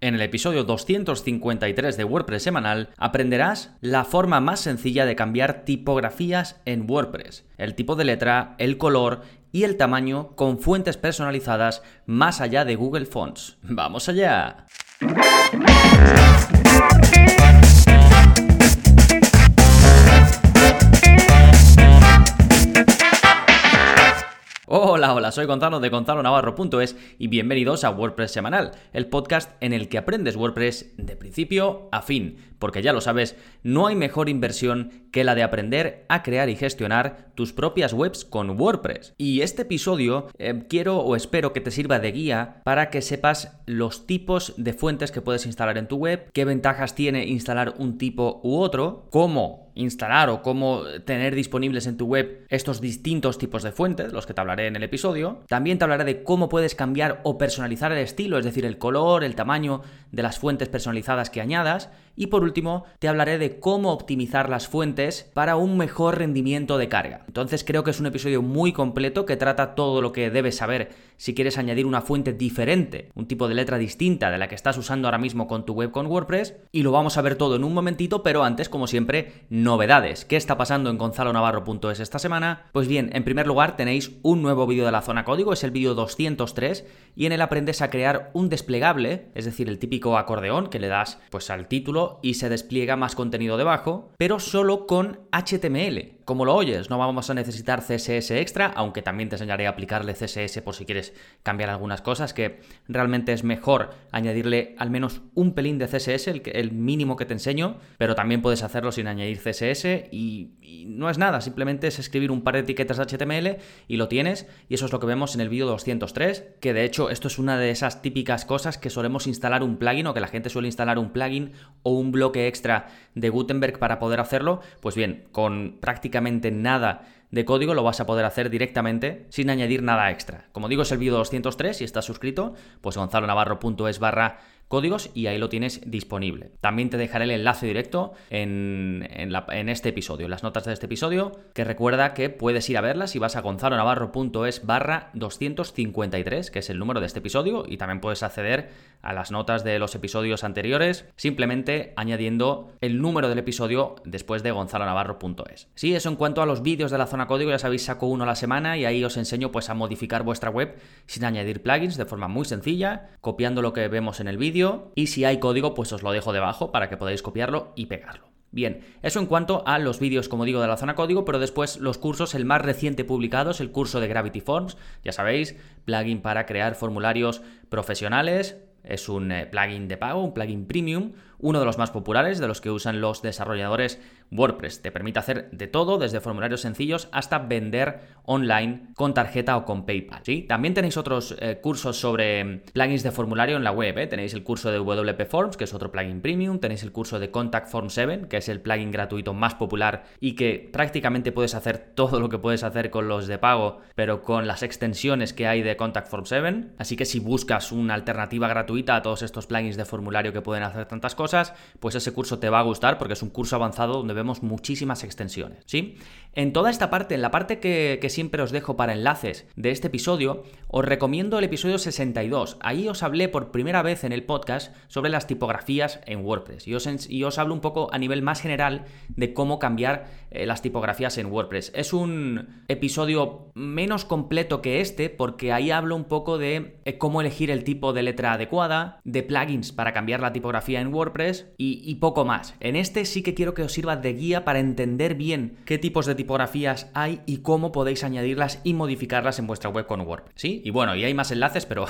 En el episodio 253 de WordPress semanal aprenderás la forma más sencilla de cambiar tipografías en WordPress, el tipo de letra, el color y el tamaño con fuentes personalizadas más allá de Google Fonts. ¡Vamos allá! Hola, soy Gonzalo de gonzalonavarro.es y bienvenidos a WordPress Semanal, el podcast en el que aprendes WordPress de principio a fin, porque ya lo sabes, no hay mejor inversión que la de aprender a crear y gestionar tus propias webs con WordPress. Y este episodio eh, quiero o espero que te sirva de guía para que sepas los tipos de fuentes que puedes instalar en tu web, qué ventajas tiene instalar un tipo u otro, cómo instalar o cómo tener disponibles en tu web estos distintos tipos de fuentes, los que te hablaré en el episodio. También te hablaré de cómo puedes cambiar o personalizar el estilo, es decir, el color, el tamaño de las fuentes personalizadas que añadas. Y por último, te hablaré de cómo optimizar las fuentes para un mejor rendimiento de carga. Entonces creo que es un episodio muy completo que trata todo lo que debes saber si quieres añadir una fuente diferente, un tipo de letra distinta de la que estás usando ahora mismo con tu web con WordPress. Y lo vamos a ver todo en un momentito, pero antes, como siempre, novedades. ¿Qué está pasando en gonzalonavarro.es esta semana? Pues bien, en primer lugar tenéis un nuevo vídeo de la zona código, es el vídeo 203, y en él aprendes a crear un desplegable, es decir, el típico acordeón que le das pues al título y se despliega más contenido debajo, pero solo con HTML como lo oyes, no vamos a necesitar CSS extra, aunque también te enseñaré a aplicarle CSS por si quieres cambiar algunas cosas, que realmente es mejor añadirle al menos un pelín de CSS, el, mínimo que te enseño, pero también puedes hacerlo sin añadir CSS y, y, no es nada, simplemente es escribir un par de etiquetas HTML y lo tienes, y eso es lo que vemos en el vídeo 203, que de hecho esto es una de esas típicas cosas que solemos instalar un plugin o que la gente suele instalar un plugin o un bloque extra de Gutenberg para poder hacerlo, pues bien, con práctica nada de código lo vas a poder hacer directamente sin añadir nada extra. Como digo, es el vídeo 203, si estás suscrito, pues gonzalonavarro.es barra códigos y ahí lo tienes disponible. También te dejaré el enlace directo en, en, este episodio, en las notas de este episodio, que recuerda que puedes ir a verlas si vas a gonzalonavarro.es barra 253, que es el número de este episodio, y también puedes acceder a las notas de los episodios anteriores simplemente añadiendo el número del episodio después de gonzalonavarro.es. Sí, eso en cuanto a los vídeos de la zona código, ya sabéis, saco uno a la semana y ahí os enseño pues a modificar vuestra web sin añadir plugins de forma muy sencilla, copiando lo que vemos en el vídeo y si hay código pues os lo dejo debajo para que podáis copiarlo y pegarlo. Bien, eso en cuanto a los vídeos, como digo, de la zona código, pero después los cursos, el más reciente publicado es el curso de Gravity Forms, ya sabéis, plugin para crear formularios profesionales, es un eh, plugin de pago, un plugin premium, uno de los más populares, de los que usan los desarrolladores WordPress. Te permite hacer de todo, desde formularios sencillos hasta vender online con tarjeta o con PayPal. ¿sí? También tenéis otros eh, cursos sobre mm, plugins de formulario en la web. ¿eh? Tenéis el curso de WP Forms, que es otro plugin premium. Tenéis el curso de Contact Form 7, que es el plugin gratuito más popular y que prácticamente puedes hacer todo lo que puedes hacer con los de pago, pero con las extensiones que hay de Contact Form 7. Así que si buscas una alternativa gratuita a todos estos plugins de formulario que pueden hacer tantas cosas, pues ese curso te va a gustar porque es un curso avanzado donde vemos muchísimas extensiones, ¿sí? En toda esta parte, en la parte que, siempre os dejo para enlaces de este episodio, os recomiendo el episodio 62. Ahí os hablé por primera vez en el podcast sobre las tipografías en WordPress y os, y os hablo un poco a nivel más general de cómo cambiar eh, las tipografías en WordPress. Es un episodio menos completo que este porque ahí hablo un poco de eh, cómo elegir el tipo de letra adecuada, de plugins para cambiar la tipografía en WordPress y, y poco más. En este sí que quiero que os sirva de guía para entender bien qué tipos de tipografías hay y cómo podéis añadirlas y modificarlas en vuestra web con WordPress. ¿Sí? Y bueno, y hay más enlaces, pero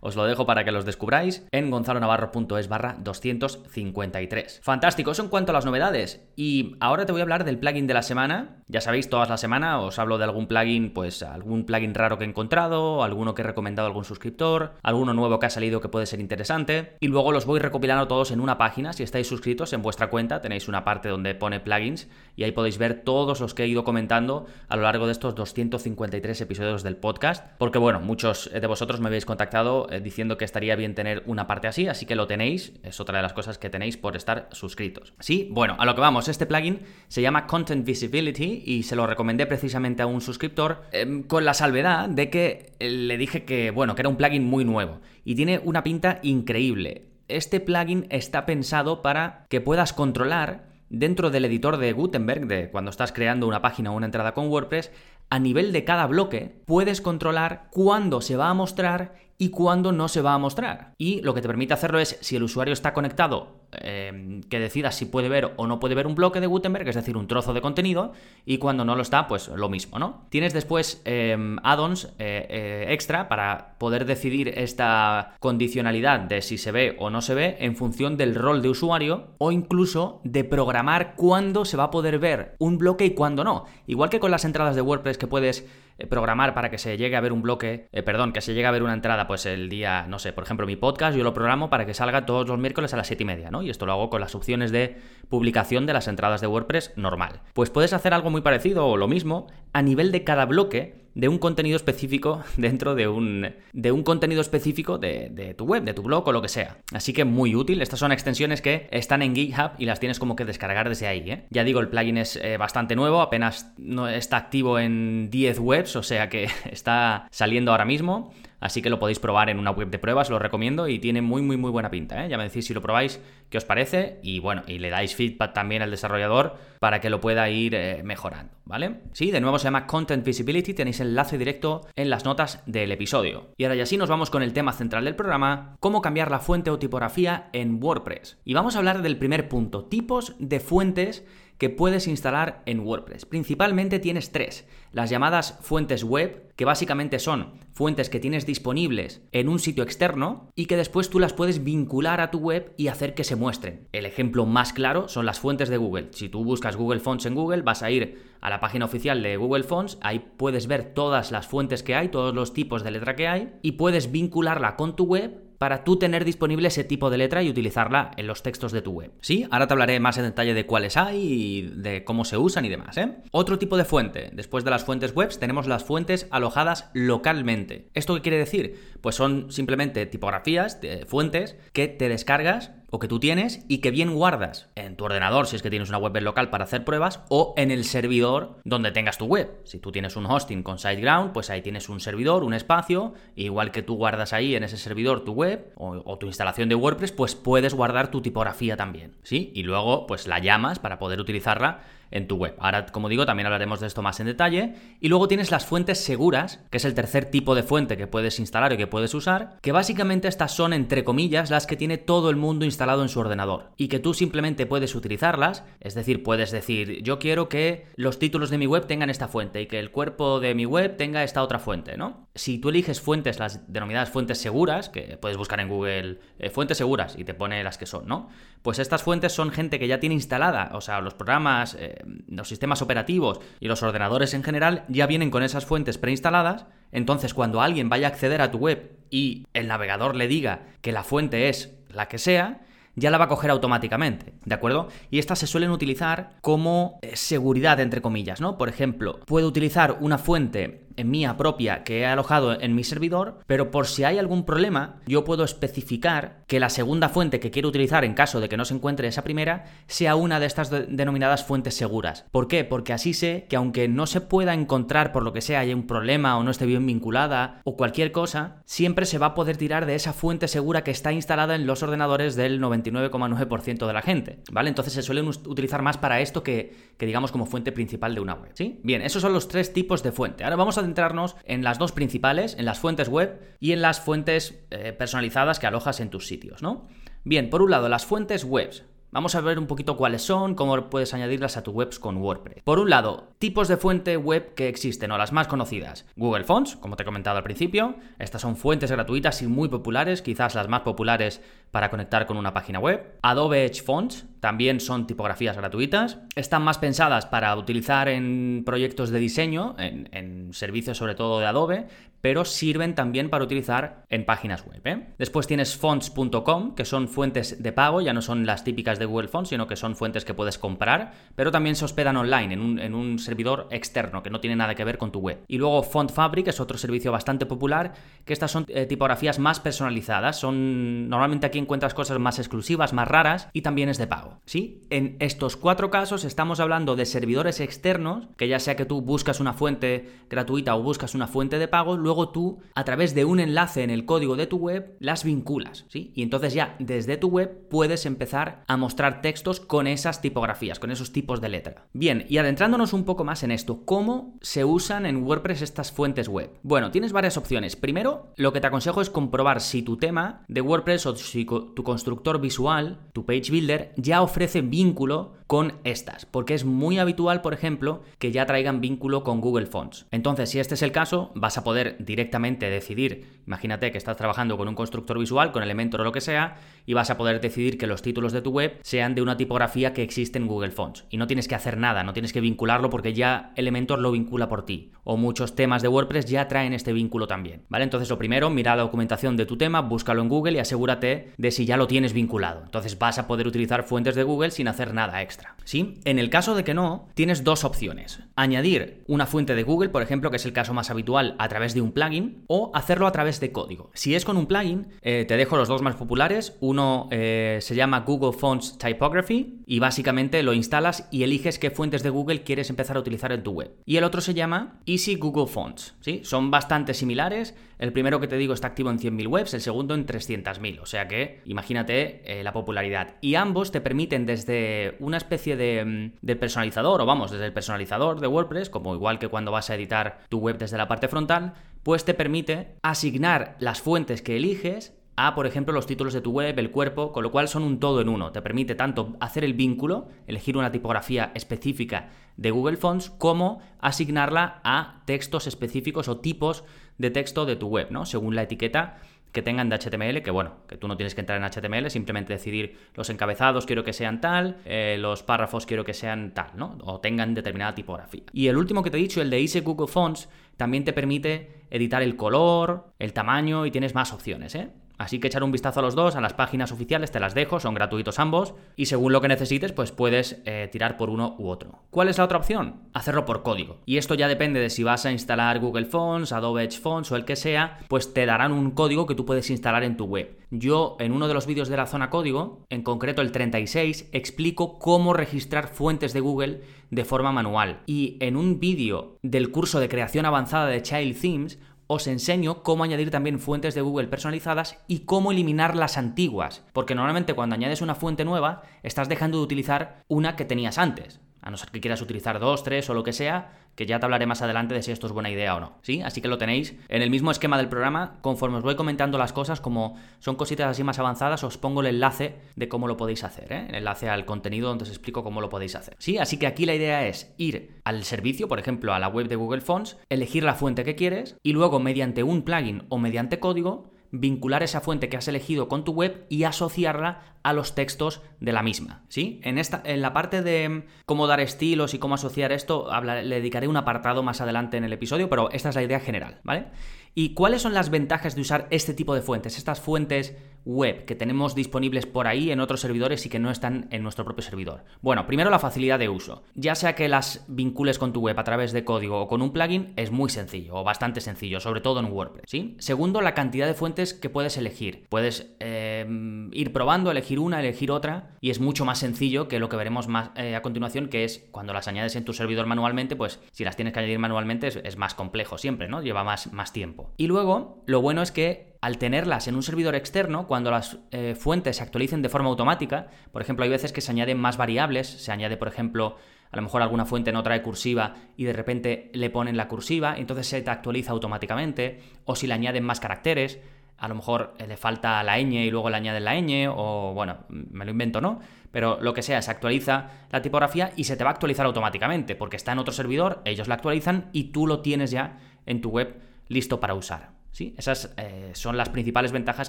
os lo dejo para que los descubráis en gonzalonavarro.es barra 253. Fantástico, eso en cuanto a las novedades. Y ahora te voy a hablar del plugin de la semana. Ya sabéis, todas la semana os hablo de algún plugin, pues algún plugin raro que he encontrado, alguno que he recomendado a algún suscriptor, alguno nuevo que ha salido que puede ser interesante. Y luego los voy recopilando todos en una página. Si estáis suscritos en vuestra cuenta, tenéis una parte donde pone plugins y ahí podéis ver todos los que he ido comentando a lo largo de estos 253 episodios del podcast. Porque bueno, muchos de vosotros me habéis contactado eh, diciendo que estaría bien tener una parte así, así que lo tenéis. Es otra de las cosas que tenéis por estar suscritos. Sí, bueno, a lo que vamos. Este plugin se llama Content Visibility y se lo recomendé precisamente a un suscriptor em, con la salvedad de que le dije que, bueno, que era un plugin muy nuevo y tiene una pinta increíble. este plugin está pensado para que puedas controlar dentro del editor de Gutenberg, de cuando estás creando una página o una entrada con WordPress, a nivel de cada bloque, puedes controlar cuándo se va a mostrar y cuándo no se va a mostrar. Y lo que te permite hacerlo es, si el usuario está conectado, eh, que decidas si puede ver o no puede ver un bloque de Gutenberg, es decir, un trozo de contenido, y cuando no lo está, pues lo mismo, ¿no? Tienes después eh, add-ons eh, extra para poder decidir esta condicionalidad de si se ve o no se ve en función del rol de usuario o incluso de programar cuándo se va a poder ver un bloque y cuándo no. Igual que con las entradas de WordPress que puedes programar para que se llegue a ver un bloque, eh, perdón, que se llegue a ver una entrada, pues el día, no sé, por ejemplo, mi podcast, yo lo programo para que salga todos los miércoles a las 7 y media, ¿no? Y esto lo hago con las opciones de publicación de las entradas de WordPress normal. Pues puedes hacer algo muy parecido o lo mismo a nivel de cada bloque de un contenido específico dentro de un, de un contenido específico de, tu web, de tu blog o lo que sea. Así que muy útil. Estas son extensiones que están en GitHub y las tienes como que descargar desde ahí. ¿eh? Ya digo, el plugin es eh, bastante nuevo, apenas no está activo en 10 webs, o sea que está saliendo ahora mismo. Así que lo podéis probar en una web de pruebas, lo recomiendo y tiene muy muy muy buena pinta. ¿eh? Ya me decís si lo probáis, qué os parece y bueno, y le dais feedback también al desarrollador para que lo pueda ir eh, mejorando, ¿vale? Sí, de nuevo se llama Content Visibility, tenéis enlace directo en las notas del episodio. Y ahora ya sí nos vamos con el tema central del programa, cómo cambiar la fuente o tipografía en WordPress. Y vamos a hablar del primer punto, tipos de fuentes que puedes instalar en WordPress. Principalmente tienes tres, las llamadas fuentes web, que básicamente son fuentes que tienes disponibles en un sitio externo y que después tú las puedes vincular a tu web y hacer que se muestren. El ejemplo más claro son las fuentes de Google. Si tú buscas Google Fonts en Google, vas a ir a la página oficial de Google Fonts, ahí puedes ver todas las fuentes que hay, todos los tipos de letra que hay y puedes vincularla con tu web para tú tener disponible ese tipo de letra y utilizarla en los textos de tu web. Sí, ahora te hablaré más en detalle de cuáles hay y de cómo se usan y demás. ¿eh? Otro tipo de fuente, después de las fuentes web, tenemos las fuentes alojadas localmente. ¿Esto qué quiere decir? Pues son simplemente tipografías, de fuentes que te descargas o que tú tienes y que bien guardas en tu ordenador si es que tienes una web local para hacer pruebas o en el servidor donde tengas tu web. Si tú tienes un hosting con SiteGround, pues ahí tienes un servidor, un espacio, igual que tú guardas ahí en ese servidor tu web o, o, tu instalación de WordPress, pues puedes guardar tu tipografía también, ¿sí? Y luego pues la llamas para poder utilizarla en tu web. Ahora, como digo, también hablaremos de esto más en detalle. Y luego tienes las fuentes seguras, que es el tercer tipo de fuente que puedes instalar y que puedes usar, que básicamente estas son, entre comillas, las que tiene todo el mundo instalado en su ordenador. Y que tú simplemente puedes utilizarlas, es decir, puedes decir, yo quiero que los títulos de mi web tengan esta fuente y que el cuerpo de mi web tenga esta otra fuente, ¿no? Si tú eliges fuentes, las denominadas fuentes seguras, que puedes buscar en Google eh, fuentes seguras y te pone las que son, ¿no? Pues estas fuentes son gente que ya tiene instalada, o sea, los programas... Eh, los sistemas operativos y los ordenadores en general ya vienen con esas fuentes preinstaladas, entonces cuando alguien vaya a acceder a tu web y el navegador le diga que la fuente es la que sea, ya la va a coger automáticamente, ¿de acuerdo? Y estas se suelen utilizar como eh, seguridad, entre comillas, ¿no? Por ejemplo, puedo utilizar una fuente mía propia que he alojado en mi servidor, pero por si hay algún problema, yo puedo especificar que la segunda fuente que quiero utilizar en caso de que no se encuentre esa primera sea una de estas denominadas fuentes seguras. ¿Por qué? Porque así sé que aunque no se pueda encontrar por lo que sea, haya un problema o no esté bien vinculada o cualquier cosa, siempre se va a poder tirar de esa fuente segura que está instalada en los ordenadores del 99,9% de la gente, ¿vale? Entonces se suelen utilizar más para esto que, que digamos como fuente principal de una web. Bien, esos son los tres tipos de fuente. Ahora vamos a centrarnos en las dos principales, en las fuentes web y en las fuentes eh, personalizadas que alojas en tus sitios, ¿no? Bien, por un lado, las fuentes web. Vamos a ver un poquito cuáles son, cómo puedes añadirlas a tu webs con WordPress. Por un lado, tipos de fuente web que existen, o las más conocidas. Google Fonts, como te he comentado al principio. Estas son fuentes gratuitas y muy populares, quizás las más populares para conectar con una página web. Adobe Edge Fonts, también son tipografías gratuitas. Están más pensadas para utilizar en proyectos de diseño, en, servicios sobre todo de Adobe, pero sirven también para utilizar en páginas web. ¿eh? Después tienes fonts.com, que son fuentes de pago, ya no son las típicas de Google Fonts, sino que son fuentes que puedes comprar, pero también se hospedan online, en un, servidor externo, que no tiene nada que ver con tu web. Y luego Font Fabric es otro servicio bastante popular, que estas son eh, tipografías más personalizadas, son normalmente aquí encuentras cosas más exclusivas, más raras y también es de pago. ¿Sí? En estos cuatro casos estamos hablando de servidores externos, que ya sea que tú buscas una fuente gratuita o buscas una fuente de pago, luego tú a través de un enlace en el código de tu web las vinculas, ¿sí? Y entonces ya desde tu web puedes empezar a mostrar textos con esas tipografías, con esos tipos de letra. Bien, y adentrándonos un poco más en esto, ¿cómo se usan en WordPress estas fuentes web? Bueno, tienes varias opciones. Primero, lo que te aconsejo es comprobar si tu tema de WordPress o si tu constructor visual, tu page builder, ya ofrece vínculo con estas, porque es muy habitual, por ejemplo, que ya traigan vínculo con Google Fonts. Entonces, si este es el caso, vas a poder directamente decidir, imagínate que estás trabajando con un constructor visual, con Elementor o lo que sea, y vas a poder decidir que los títulos de tu web sean de una tipografía que existe en Google Fonts. Y no tienes que hacer nada, no tienes que vincularlo porque ya Elementor lo vincula por ti. O muchos temas de WordPress ya traen este vínculo también. ¿Vale? Entonces, lo primero, mira la documentación de tu tema, búscalo en Google y asegúrate de si ya lo tienes vinculado. Entonces vas a poder utilizar fuentes de Google sin hacer nada extra. ¿Sí? En el caso de que no, tienes dos opciones. Añadir una fuente de Google, por ejemplo, que es el caso más habitual, a través de un plugin, o hacerlo a través de código. Si es con un plugin, eh, te dejo los dos más populares. Uno eh, se llama Google Fonts Typography y básicamente lo instalas y eliges qué fuentes de Google quieres empezar a utilizar en tu web. Y el otro se llama Easy Google Fonts. ¿sí? Son bastante similares. El primero que te digo está activo en 100.000 webs, el segundo en 300.000. O sea que imagínate eh, la popularidad. Y ambos te permiten desde una especie mm, de, personalizador, o vamos, desde el personalizador de WordPress, como igual que cuando vas a editar tu web desde la parte frontal, pues te permite asignar las fuentes que eliges a, por ejemplo, los títulos de tu web, el cuerpo, con lo cual son un todo en uno. Te permite tanto hacer el vínculo, elegir una tipografía específica de Google Fonts, como asignarla a textos específicos o tipos de texto de tu web, ¿no? Según la etiqueta que tengan de HTML, que bueno, que tú no tienes que entrar en HTML, simplemente decidir los encabezados quiero que sean tal, eh, los párrafos quiero que sean tal, ¿no? O tengan determinada tipografía. Y el último que te he dicho, el de Easy Google Fonts, también te permite editar el color, el tamaño y tienes más opciones, ¿eh? Así que echar un vistazo a los dos, a las páginas oficiales, te las dejo, son gratuitos ambos, y según lo que necesites, pues puedes eh, tirar por uno u otro. ¿Cuál es la otra opción? Hacerlo por código. Y esto ya depende de si vas a instalar Google Fonts, Adobe Edge Fonts o el que sea, pues te darán un código que tú puedes instalar en tu web. Yo en uno de los vídeos de la zona código, en concreto el 36, explico cómo registrar fuentes de Google de forma manual. Y en un vídeo del curso de creación avanzada de Child Themes, os enseño cómo añadir también fuentes de Google personalizadas y cómo eliminar las antiguas, porque normalmente cuando añades una fuente nueva estás dejando de utilizar una que tenías antes a no ser que quieras utilizar dos, tres o lo que sea, que ya te hablaré más adelante de si esto es buena idea o no. ¿Sí? Así que lo tenéis en el mismo esquema del programa, conforme os voy comentando las cosas, como son cositas así más avanzadas, os pongo el enlace de cómo lo podéis hacer, ¿eh? el enlace al contenido donde os explico cómo lo podéis hacer. ¿Sí? Así que aquí la idea es ir al servicio, por ejemplo, a la web de Google Fonts, elegir la fuente que quieres y luego mediante un plugin o mediante código vincular esa fuente que has elegido con tu web y asociarla a los textos de la misma, ¿sí? En, esta, en la parte de cómo dar estilos y cómo asociar esto, le dedicaré un apartado más adelante en el episodio, pero esta es la idea general, ¿vale? ¿Y cuáles son las ventajas de usar este tipo de fuentes? Estas fuentes web que tenemos disponibles por ahí en otros servidores y que no están en nuestro propio servidor. Bueno, primero la facilidad de uso. Ya sea que las vincules con tu web a través de código o con un plugin, es muy sencillo o bastante sencillo, sobre todo en WordPress. Segundo, la cantidad de fuentes que puedes elegir. Puedes eh, ir probando, elegir una, elegir otra y es mucho más sencillo que lo que veremos más eh, a continuación, que es cuando las añades en tu servidor manualmente, pues si las tienes que añadir manualmente es, más complejo siempre, ¿no? Lleva más tiempo. Y luego, lo bueno es que al tenerlas en un servidor externo, cuando las eh, fuentes se actualicen de forma automática, por ejemplo, hay veces que se añaden más variables, se añade, por ejemplo, a lo mejor alguna fuente no trae cursiva y de repente le ponen la cursiva, entonces se te actualiza automáticamente, o si le añaden más caracteres, a lo mejor eh, le falta la ñ y luego le añaden la ñ, o bueno, me lo invento, ¿no? Pero lo que sea, se actualiza la tipografía y se te va a actualizar automáticamente, porque está en otro servidor, ellos la actualizan y tú lo tienes ya en tu web listo para usar. ¿Sí? Esas eh, son las principales ventajas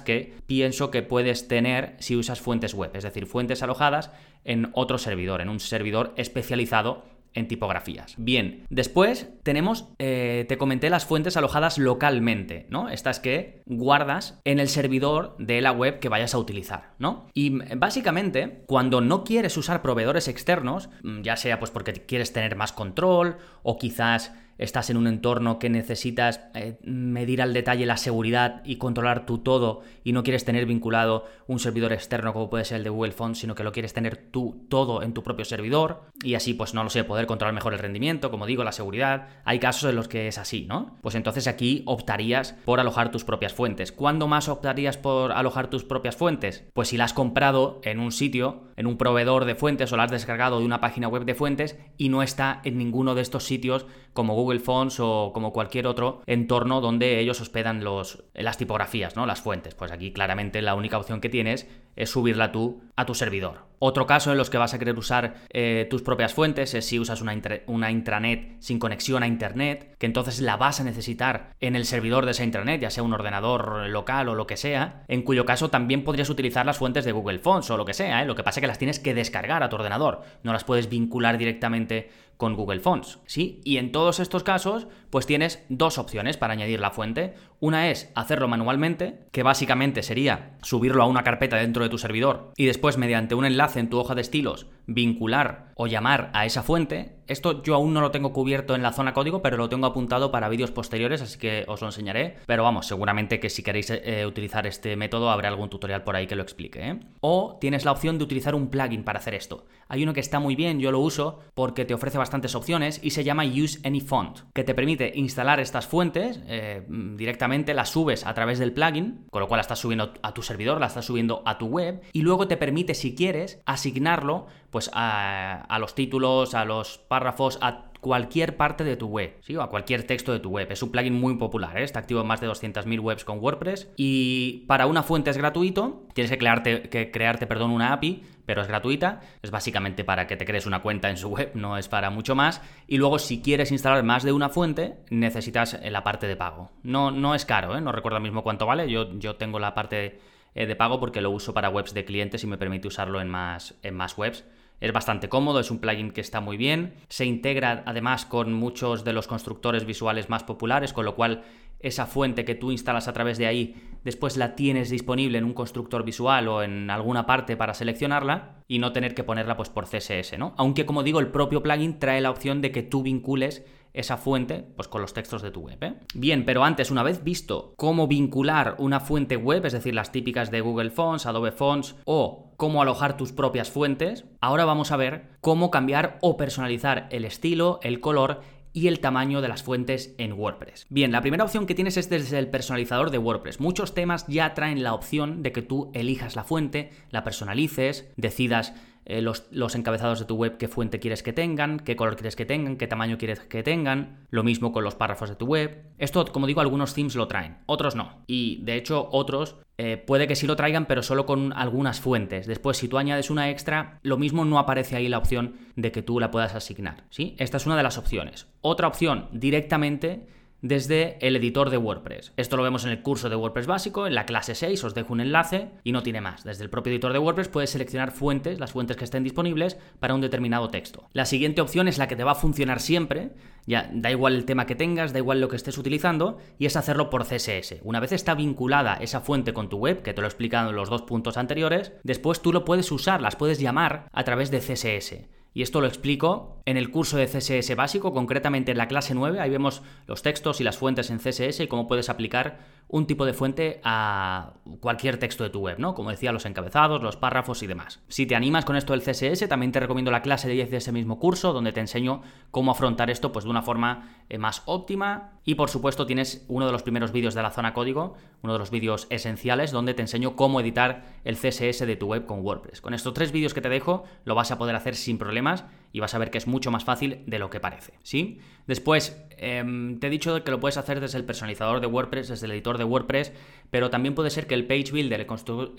que pienso que puedes tener si usas fuentes web, es decir, fuentes alojadas en otro servidor, en un servidor especializado en tipografías. Bien, después tenemos, eh, te comenté las fuentes alojadas localmente, ¿no? Estas que guardas en el servidor de la web que vayas a utilizar, ¿no? Y básicamente, cuando no quieres usar proveedores externos, mm, ya sea pues porque quieres tener más control o quizás estás en un entorno que necesitas eh, medir al detalle la seguridad y controlar tú todo y no quieres tener vinculado un servidor externo como puede ser el de Google Fonts, sino que lo quieres tener tú todo en tu propio servidor y así, pues no lo sé, poder controlar mejor el rendimiento, como digo, la seguridad. Hay casos en los que es así, ¿no? Pues entonces aquí optarías por alojar tus propias fuentes. ¿Cuándo más optarías por alojar tus propias fuentes? Pues si la has comprado en un sitio, en un proveedor de fuentes o la has descargado de una página web de fuentes y no está en ninguno de estos sitios como Google Fonts o como cualquier otro entorno donde ellos hospedan los, las tipografías, ¿no? Las fuentes. Pues aquí claramente la única opción que tienes es subirla tú a tu servidor. Otro caso en los que vas a querer usar eh, tus propias fuentes es si usas una, intranet sin conexión a internet, que entonces la vas a necesitar en el servidor de esa intranet, ya sea un ordenador local o lo que sea, en cuyo caso también podrías utilizar las fuentes de Google Fonts o lo que sea, ¿eh? lo que pasa es que las tienes que descargar a tu ordenador, no las puedes vincular directamente con Google Fonts, ¿sí? Y en todos estos casos, pues tienes dos opciones para añadir la fuente. Una es hacerlo manualmente, que básicamente sería subirlo a una carpeta dentro de tu servidor y después mediante un enlace en tu hoja de estilos vincular o llamar a esa fuente. Esto yo aún no lo tengo cubierto en la zona código, pero lo tengo apuntado para vídeos posteriores, así que os lo enseñaré. Pero vamos, seguramente que si queréis eh, utilizar este método habrá algún tutorial por ahí que lo explique. ¿eh? O tienes la opción de utilizar un plugin para hacer esto. Hay uno que está muy bien, yo lo uso porque te ofrece bastantes opciones y se llama Use Any Font, que te permite instalar estas fuentes eh, directamente, las subes a través del plugin, con lo cual la estás subiendo a tu servidor, la estás subiendo a tu web y luego te permite, si quieres, asignarlo pues a, los títulos, a los párrafos, a cualquier parte de tu web, ¿sí? O a cualquier texto de tu web. Es un plugin muy popular, ¿eh? está activo en más de 200.000 webs con WordPress y para una fuente es gratuito, tienes que crearte, que crearte perdón, una API, pero es gratuita, es básicamente para que te crees una cuenta en su web, no es para mucho más. Y luego si quieres instalar más de una fuente, necesitas la parte de pago. No, no es caro, ¿eh? no recuerdo mismo cuánto vale, yo, yo tengo la parte eh, de pago porque lo uso para webs de clientes y me permite usarlo en más, en más webs. Es bastante cómodo, es un plugin que está muy bien. Se integra además con muchos de los constructores visuales más populares, con lo cual esa fuente que tú instalas a través de ahí, después la tienes disponible en un constructor visual o en alguna parte para seleccionarla y no tener que ponerla pues por CSS, ¿no? Aunque como digo, el propio plugin trae la opción de que tú vincules esa fuente pues con los textos de tu web. ¿eh? Bien, pero antes, una vez visto cómo vincular una fuente web, es decir, las típicas de Google Fonts, Adobe Fonts o cómo alojar tus propias fuentes, ahora vamos a ver cómo cambiar o personalizar el estilo, el color y el tamaño de las fuentes en WordPress. Bien, la primera opción que tienes es desde el personalizador de WordPress. Muchos temas ya traen la opción de que tú elijas la fuente, la personalices, decidas eh, los, encabezados de tu web, qué fuente quieres que tengan, qué color quieres que tengan, qué tamaño quieres que tengan, lo mismo con los párrafos de tu web. Esto, como digo, algunos themes lo traen, otros no. Y de hecho, otros eh, puede que sí lo traigan, pero solo con algunas fuentes. Después, si tú añades una extra, lo mismo no aparece ahí la opción de que tú la puedas asignar. ¿sí? Esta es una de las opciones. Otra opción, directamente desde el editor de WordPress. Esto lo vemos en el curso de WordPress básico, en la clase 6, os dejo un enlace y no tiene más. Desde el propio editor de WordPress puedes seleccionar fuentes, las fuentes que estén disponibles para un determinado texto. La siguiente opción es la que te va a funcionar siempre, ya da igual el tema que tengas, da igual lo que estés utilizando, y es hacerlo por CSS. Una vez está vinculada esa fuente con tu web, que te lo he explicado en los dos puntos anteriores, después tú lo puedes usar, las puedes llamar a través de CSS. Y esto lo explico en el curso de CSS básico, concretamente en la clase 9. Ahí vemos los textos y las fuentes en CSS y cómo puedes aplicar un tipo de fuente a cualquier texto de tu web, ¿no? Como decía, los encabezados, los párrafos y demás. Si te animas con esto del CSS, también te recomiendo la clase de 10 de ese mismo curso, donde te enseño cómo afrontar esto pues, de una forma eh, más óptima. Y por supuesto tienes uno de los primeros vídeos de la zona código, uno de los vídeos esenciales, donde te enseño cómo editar el CSS de tu web con WordPress. Con estos tres vídeos que te dejo, lo vas a poder hacer sin problemas y vas a ver que es mucho más fácil de lo que parece, ¿sí? Después, em, te he dicho que lo puedes hacer desde el personalizador de WordPress, desde el editor de WordPress, pero también puede ser que el Page Builder,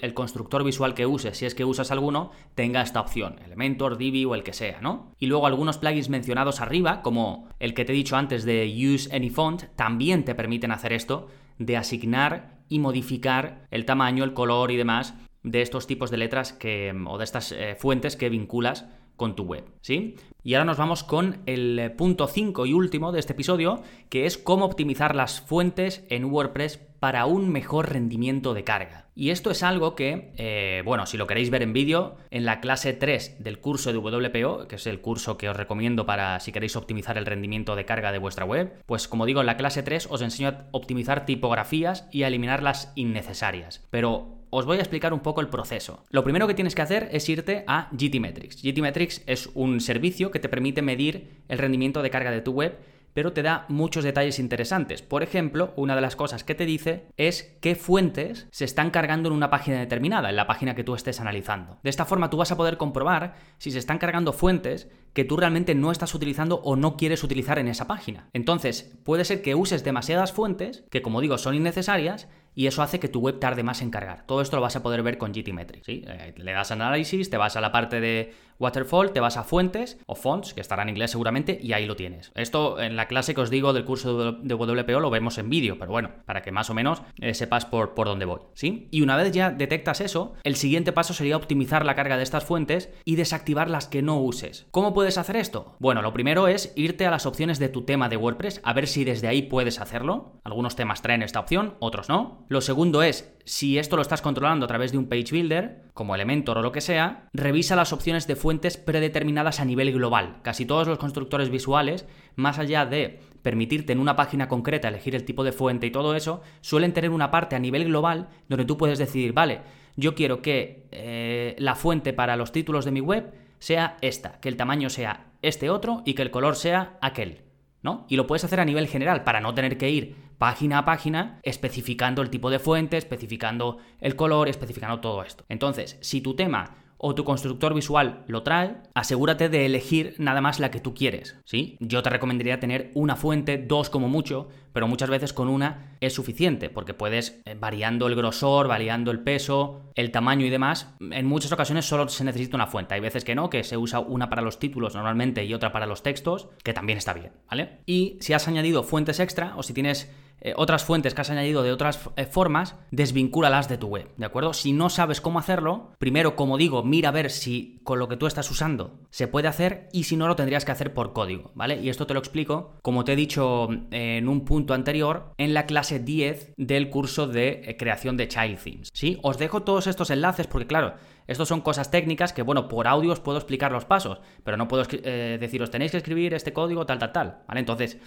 el, constructor visual que uses, si es que usas alguno, tenga esta opción, Elementor, Divi o el que sea, ¿no? Y luego algunos plugins mencionados arriba, como el que te he dicho antes de Use Any Font, también te permiten hacer esto, de asignar y modificar el tamaño, el color y demás de estos tipos de letras que, o de estas eh, fuentes que vinculas con tu web, ¿sí? Y ahora nos vamos con el punto 5 y último de este episodio, que es cómo optimizar las fuentes en WordPress para un mejor rendimiento de carga. Y esto es algo que, eh, bueno, si lo queréis ver en vídeo, en la clase 3 del curso de WPO, que es el curso que os recomiendo para si queréis optimizar el rendimiento de carga de vuestra web, pues como digo, en la clase 3 os enseño a optimizar tipografías y a eliminar las innecesarias. Pero os voy a explicar un poco el proceso. Lo primero que tienes que hacer es irte a GTmetrix. GTmetrix es un servicio que te permite medir el rendimiento de carga de tu web pero te da muchos detalles interesantes. Por ejemplo, una de las cosas que te dice es qué fuentes se están cargando en una página determinada, en la página que tú estés analizando. De esta forma tú vas a poder comprobar si se están cargando fuentes que tú realmente no estás utilizando o no quieres utilizar en esa página. Entonces, puede ser que uses demasiadas fuentes que, como digo, son innecesarias y eso hace que tu web tarde más en cargar. Todo esto lo vas a poder ver con GTmetrix. ¿sí? Eh, le das análisis, te vas a la parte de Waterfall, te vas a fuentes o fonts, que estarán en inglés seguramente, y ahí lo tienes. Esto en la clase que os digo del curso de WPO lo vemos en vídeo, pero bueno, para que más o menos eh, sepas por, por dónde voy. ¿sí? Y una vez ya detectas eso, el siguiente paso sería optimizar la carga de estas fuentes y desactivar las que no uses. ¿Cómo puedes hacer esto? Bueno, lo primero es irte a las opciones de tu tema de WordPress, a ver si desde ahí puedes hacerlo. Algunos temas traen esta opción, otros no. Lo segundo es, si esto lo estás controlando a través de un page builder, como Elementor o lo que sea, revisa las opciones de fuentes predeterminadas a nivel global. Casi todos los constructores visuales, más allá de permitirte en una página concreta elegir el tipo de fuente y todo eso, suelen tener una parte a nivel global donde tú puedes decidir, vale, yo quiero que eh, la fuente para los títulos de mi web sea esta, que el tamaño sea este otro y que el color sea aquel. ¿No? Y lo puedes hacer a nivel general para no tener que ir página a página especificando el tipo de fuente, especificando el color, especificando todo esto. Entonces, si tu tema o tu constructor visual lo trae, asegúrate de elegir nada más la que tú quieres, ¿sí? Yo te recomendaría tener una fuente, dos como mucho, pero muchas veces con una es suficiente, porque puedes, eh, variando el grosor, variando el peso, el tamaño y demás, en muchas ocasiones solo se necesita una fuente. Hay veces que no, que se usa una para los títulos normalmente y otra para los textos, que también está bien, ¿vale? Y si has añadido fuentes extra o si tienes eh, otras fuentes que has añadido de otras eh, formas, desvincúlalas de tu web, ¿de acuerdo? Si no sabes cómo hacerlo, primero, como digo, mira a ver si con lo que tú estás usando se puede hacer y si no lo tendrías que hacer por código, ¿vale? Y esto te lo explico, como te he dicho eh, en un punto anterior, en la clase 10 del curso de creación de Child Themes, ¿sí? Os dejo todos estos enlaces porque, claro, estos son cosas técnicas que, bueno, por audio os puedo explicar los pasos, pero no puedo deciros, tenéis que escribir este código tal, tal, tal, ¿vale? Entonces,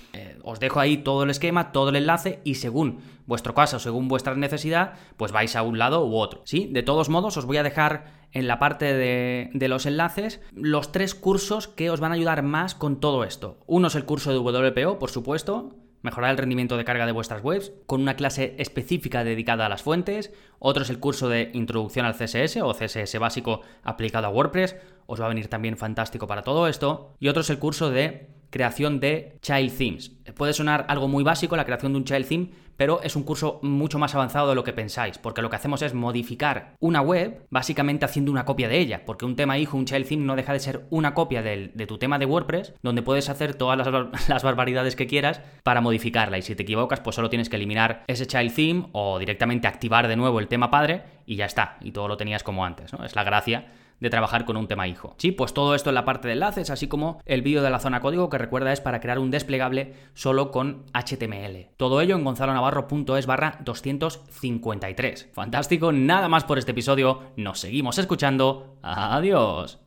os dejo ahí todo el esquema, todo el enlace y según vuestro caso, según vuestra necesidad, pues vais a un lado u otro, ¿sí? De todos modos, os voy a dejar en la parte de, de, los enlaces los tres cursos que os van a ayudar más con todo esto. Uno es el curso de WPO, por supuesto, mejorar el rendimiento de carga de vuestras webs, con una clase específica dedicada a las fuentes. Otro es el curso de introducción al CSS o CSS básico aplicado a WordPress. Os va a venir también fantástico para todo esto. Y otro es el curso de creación de child themes. Puede sonar algo muy básico la creación de un child theme, pero es un curso mucho más avanzado de lo que pensáis, porque lo que hacemos es modificar una web básicamente haciendo una copia de ella, porque un tema hijo, un child theme no deja de ser una copia de tu tema de WordPress, donde puedes hacer todas las, las, barbaridades que quieras para modificarla, y si te equivocas, pues solo tienes que eliminar ese child theme o directamente activar de nuevo el tema padre y ya está, y todo lo tenías como antes, ¿no? Es la gracia de trabajar con un tema hijo. Sí, pues todo esto en la parte de enlaces, así como el vídeo de la zona código que recuerda es para crear un desplegable solo con HTML. Todo ello en gonzalonavarro.es barra 253. Fantástico, nada más por este episodio, nos seguimos escuchando, adiós.